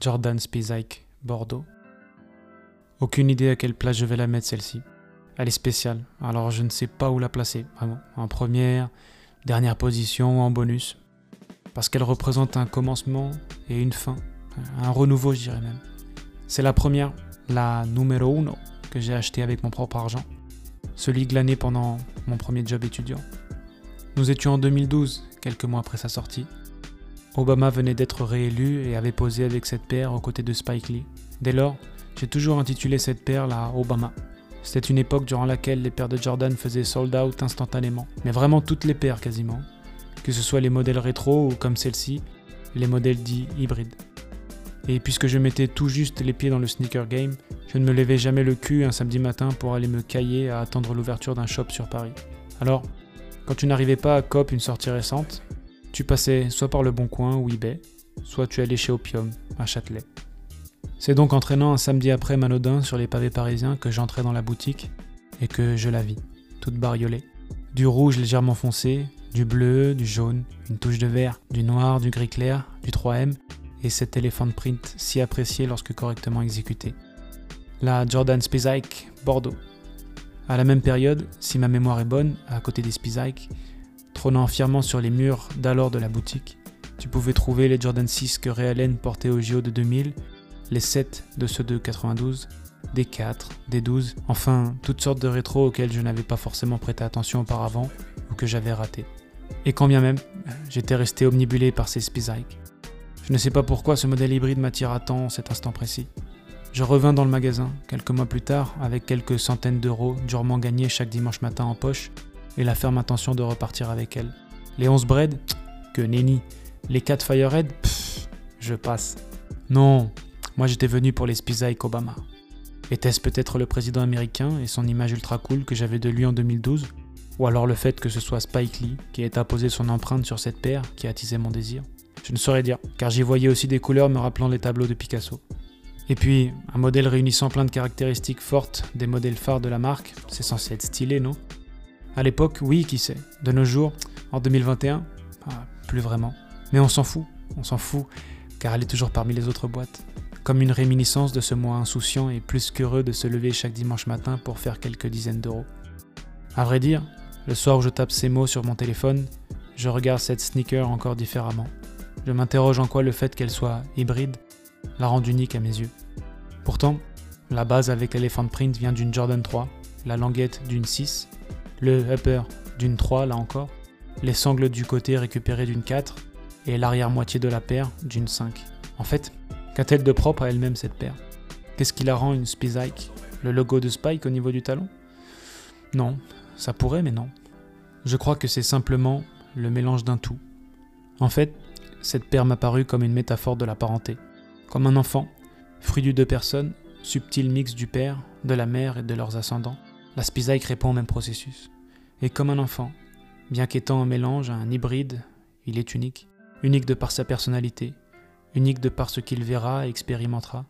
Jordan Spizike, Bordeaux. Aucune idée à quelle place je vais la mettre celle-ci. Elle est spéciale, alors je ne sais pas où la placer, vraiment. En première, dernière position en bonus. Parce qu'elle représente un commencement et une fin. Un renouveau, je dirais même. C'est la première, la numéro uno, que j'ai achetée avec mon propre argent. Celui glané pendant mon premier job étudiant. Nous étions en 2012, quelques mois après sa sortie. Obama venait d'être réélu et avait posé avec cette paire aux côtés de Spike Lee. Dès lors, j'ai toujours intitulé cette paire la Obama. C'était une époque durant laquelle les paires de Jordan faisaient sold out instantanément, mais vraiment toutes les paires quasiment, que ce soit les modèles rétro ou comme celle-ci, les modèles dits hybrides. Et puisque je mettais tout juste les pieds dans le sneaker game, je ne me levais jamais le cul un samedi matin pour aller me cailler à attendre l'ouverture d'un shop sur Paris. Alors, quand tu n'arrivais pas à cop une sortie récente, tu passais soit par le Bon Coin ou eBay, soit tu allais chez Opium, à Châtelet. C'est donc en traînant un samedi après Manodin sur les pavés parisiens que j'entrais dans la boutique et que je la vis, toute bariolée. Du rouge légèrement foncé, du bleu, du jaune, une touche de vert, du noir, du gris clair, du 3M et cet éléphant print si apprécié lorsque correctement exécuté. La Jordan Spizike Bordeaux. À la même période, si ma mémoire est bonne, à côté des Spizike, trônant fièrement sur les murs d'alors de la boutique, tu pouvais trouver les Jordan 6 que Ray Allen portait au JO de 2000 les 7 de ceux de 92, des 4, des 12, enfin toutes sortes de rétros auxquels je n'avais pas forcément prêté attention auparavant ou que j'avais raté. Et quand bien même, j'étais resté omnibulé par ces Spizike. Je ne sais pas pourquoi ce modèle hybride m'attira tant en cet instant précis. Je revins dans le magasin, quelques mois plus tard, avec quelques centaines d'euros durement gagnés chaque dimanche matin en poche, et la ferme intention de repartir avec elle. Les 11 bread Que nenni. Les 4 Firehead Pfff, je passe. Non, moi j'étais venu pour les Spizike Obama. Était-ce peut-être le président américain et son image ultra cool que j'avais de lui en 2012 Ou alors le fait que ce soit Spike Lee qui ait apposé son empreinte sur cette paire qui attisait mon désir? Je ne saurais dire, car j'y voyais aussi des couleurs me rappelant les tableaux de Picasso. Et puis, un modèle réunissant plein de caractéristiques fortes des modèles phares de la marque, c'est censé être stylé, non? À l'époque, oui, qui sait. De nos jours, en 2021, ah, plus vraiment. Mais on s'en fout, on s'en fout, car elle est toujours parmi les autres boîtes comme une réminiscence de ce moi insouciant et plus qu'heureux de se lever chaque dimanche matin pour faire quelques dizaines d'euros. À vrai dire, le soir où je tape ces mots sur mon téléphone, je regarde cette sneaker encore différemment. Je m'interroge en quoi le fait qu'elle soit hybride la rend unique à mes yeux. Pourtant, la base avec Elephant Print vient d'une Jordan 3, la languette d'une 6, le upper d'une 3 là encore, les sangles du côté récupérées d'une 4 et l'arrière-moitié de la paire d'une 5. En fait, Qu'a-t-elle de propre à elle-même cette paire? Qu'est-ce qui la rend une Spizike? Le logo de Spike au niveau du talon? Non, ça pourrait, mais non. Je crois que c'est simplement le mélange d'un tout. En fait, cette paire m'a paru comme une métaphore de la parenté. Comme un enfant, fruit de deux personnes, subtil mix du père, de la mère et de leurs ascendants. La Spizike répond au même processus. Et comme un enfant, bien qu'étant un mélange, un hybride, il est unique. Unique de par sa personnalité, unique de par ce qu'il verra et expérimentera.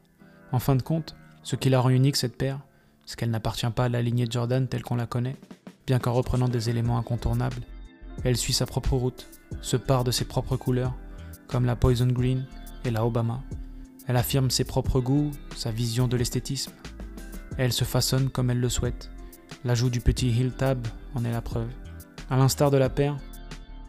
En fin de compte, ce qui la rend unique, cette paire, c'est qu'elle n'appartient pas à la lignée Jordan telle qu'on la connaît, bien qu'en reprenant des éléments incontournables. Elle suit sa propre route, se part de ses propres couleurs, comme la Poison Green et la Obama. Elle affirme ses propres goûts, sa vision de l'esthétisme. Elle se façonne comme elle le souhaite. L'ajout du petit heel tab en est la preuve. À l'instar de la paire,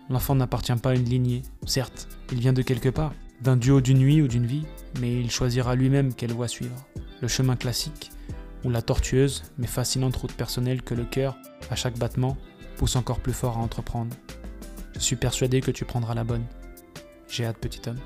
l'enfant n'appartient pas à une lignée. Certes, il vient de quelque part, d'un duo d'une nuit ou d'une vie, mais il choisira lui-même quelle voie suivre. Le chemin classique, ou la tortueuse mais fascinante route personnelle que le cœur, à chaque battement, pousse encore plus fort à entreprendre. Je suis persuadé que tu prendras la bonne. J'ai hâte, petit homme.